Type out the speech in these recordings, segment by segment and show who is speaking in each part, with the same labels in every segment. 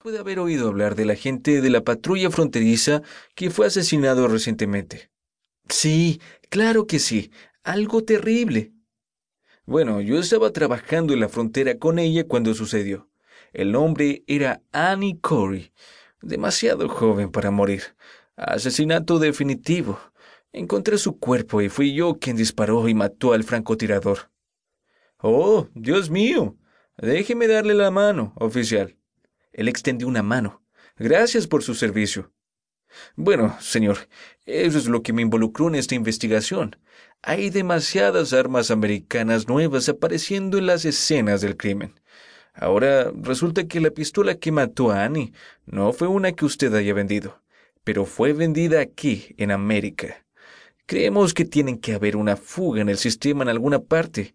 Speaker 1: puede haber oído hablar del agente de la patrulla fronteriza que fue asesinado recientemente. Sí, claro que sí. Algo terrible. Bueno, yo estaba trabajando en la frontera con ella cuando sucedió. El nombre era Annie Corey, demasiado joven para morir. Asesinato definitivo. Encontré su cuerpo y fui yo quien disparó y mató al francotirador. Oh, Dios mío. Déjeme darle la mano, oficial. Él extendió una mano. Gracias por su servicio. Bueno, señor, eso es lo que me involucró en esta investigación. Hay demasiadas armas americanas nuevas apareciendo en las escenas del crimen. Ahora resulta que la pistola que mató a Annie no fue una que usted haya vendido, pero fue vendida aquí, en América. Creemos que tiene que haber una fuga en el sistema en alguna parte,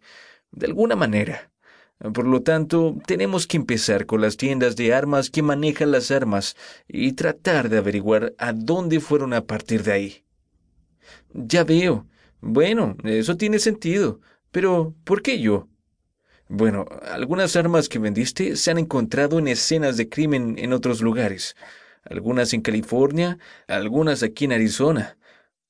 Speaker 1: de alguna manera. Por lo tanto, tenemos que empezar con las tiendas de armas que manejan las armas y tratar de averiguar a dónde fueron a partir de ahí. Ya veo. Bueno, eso tiene sentido. Pero, ¿por qué yo? Bueno, algunas armas que vendiste se han encontrado en escenas de crimen en otros lugares. Algunas en California, algunas aquí en Arizona.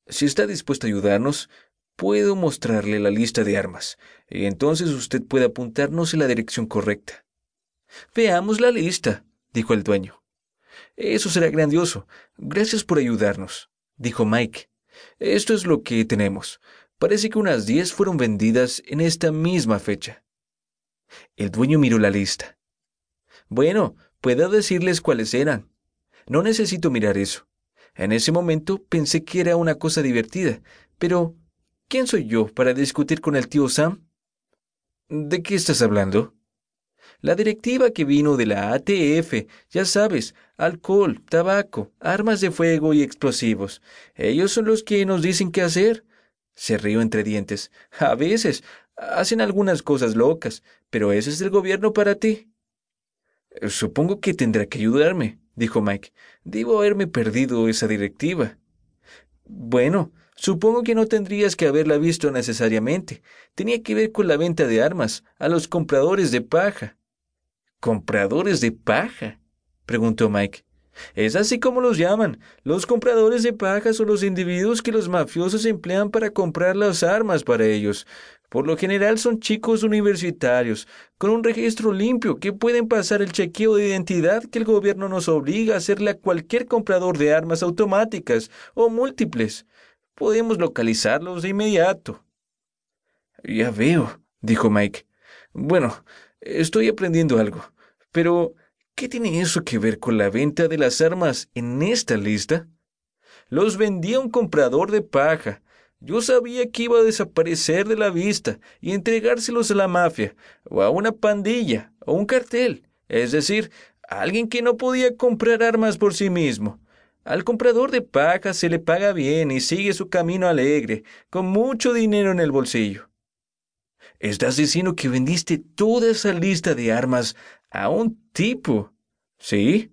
Speaker 1: Si está dispuesto a ayudarnos, puedo mostrarle la lista de armas, y entonces usted puede apuntarnos en la dirección correcta. Veamos la lista, dijo el dueño. Eso será grandioso. Gracias por ayudarnos, dijo Mike. Esto es lo que tenemos. Parece que unas diez fueron vendidas en esta misma fecha. El dueño miró la lista. Bueno, puedo decirles cuáles eran. No necesito mirar eso. En ese momento pensé que era una cosa divertida, pero ¿quién soy yo para discutir con el tío Sam? ¿De qué estás hablando? La directiva que vino de la ATF, ya sabes, alcohol, tabaco, armas de fuego y explosivos. Ellos son los que nos dicen qué hacer. Se rió entre dientes. A veces hacen algunas cosas locas, pero ese es el gobierno para ti. Supongo que tendrá que ayudarme, dijo Mike. Debo haberme perdido esa directiva. Bueno, supongo que no tendrías que haberla visto necesariamente. Tenía que ver con la venta de armas a los compradores de paja. ¿Compradores de paja? preguntó Mike. Es así como los llaman. Los compradores de paja son los individuos que los mafiosos emplean para comprar las armas para ellos. Por lo general son chicos universitarios, con un registro limpio, que pueden pasar el chequeo de identidad que el gobierno nos obliga a hacerle a cualquier comprador de armas automáticas o múltiples. Podemos localizarlos de inmediato. Ya veo, dijo Mike. Bueno, estoy aprendiendo algo. Pero, ¿qué tiene eso que ver con la venta de las armas en esta lista? Los vendía un comprador de paja, yo sabía que iba a desaparecer de la vista y entregárselos a la mafia, o a una pandilla, o un cartel, es decir, a alguien que no podía comprar armas por sí mismo. Al comprador de paja se le paga bien y sigue su camino alegre, con mucho dinero en el bolsillo. Estás diciendo que vendiste toda esa lista de armas a un tipo. ¿Sí?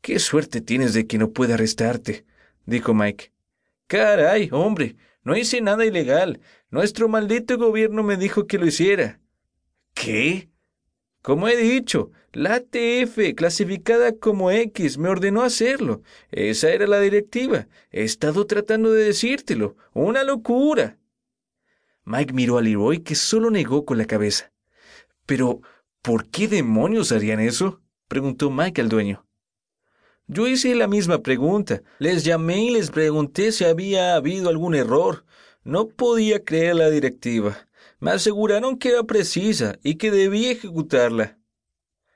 Speaker 1: Qué suerte tienes de que no pueda arrestarte, dijo Mike. Caray, hombre, no hice nada ilegal. Nuestro maldito gobierno me dijo que lo hiciera. ¿Qué? Como he dicho, la ATF, clasificada como X, me ordenó hacerlo. Esa era la directiva. He estado tratando de decírtelo. Una locura. Mike miró a Leroy, que solo negó con la cabeza. Pero, ¿por qué demonios harían eso? preguntó Mike al dueño. Yo hice la misma pregunta. Les llamé y les pregunté si había habido algún error. No podía creer la directiva. Me aseguraron que era precisa y que debía ejecutarla.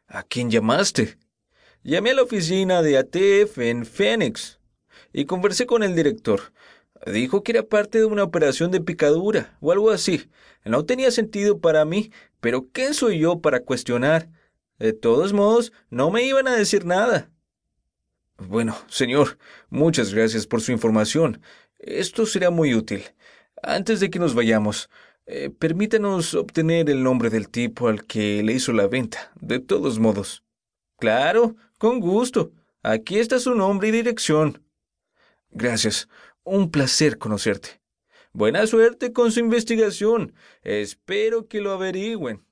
Speaker 1: ¿A quién llamaste? Llamé a la oficina de ATF en Phoenix y conversé con el director. Dijo que era parte de una operación de picadura o algo así. No tenía sentido para mí, pero ¿quién soy yo para cuestionar? De todos modos, no me iban a decir nada. Bueno, señor, muchas gracias por su información. Esto será muy útil. Antes de que nos vayamos, eh, permítanos obtener el nombre del tipo al que le hizo la venta, de todos modos. Claro, con gusto. Aquí está su nombre y dirección. Gracias. Un placer conocerte. Buena suerte con su investigación. Espero que lo averigüen.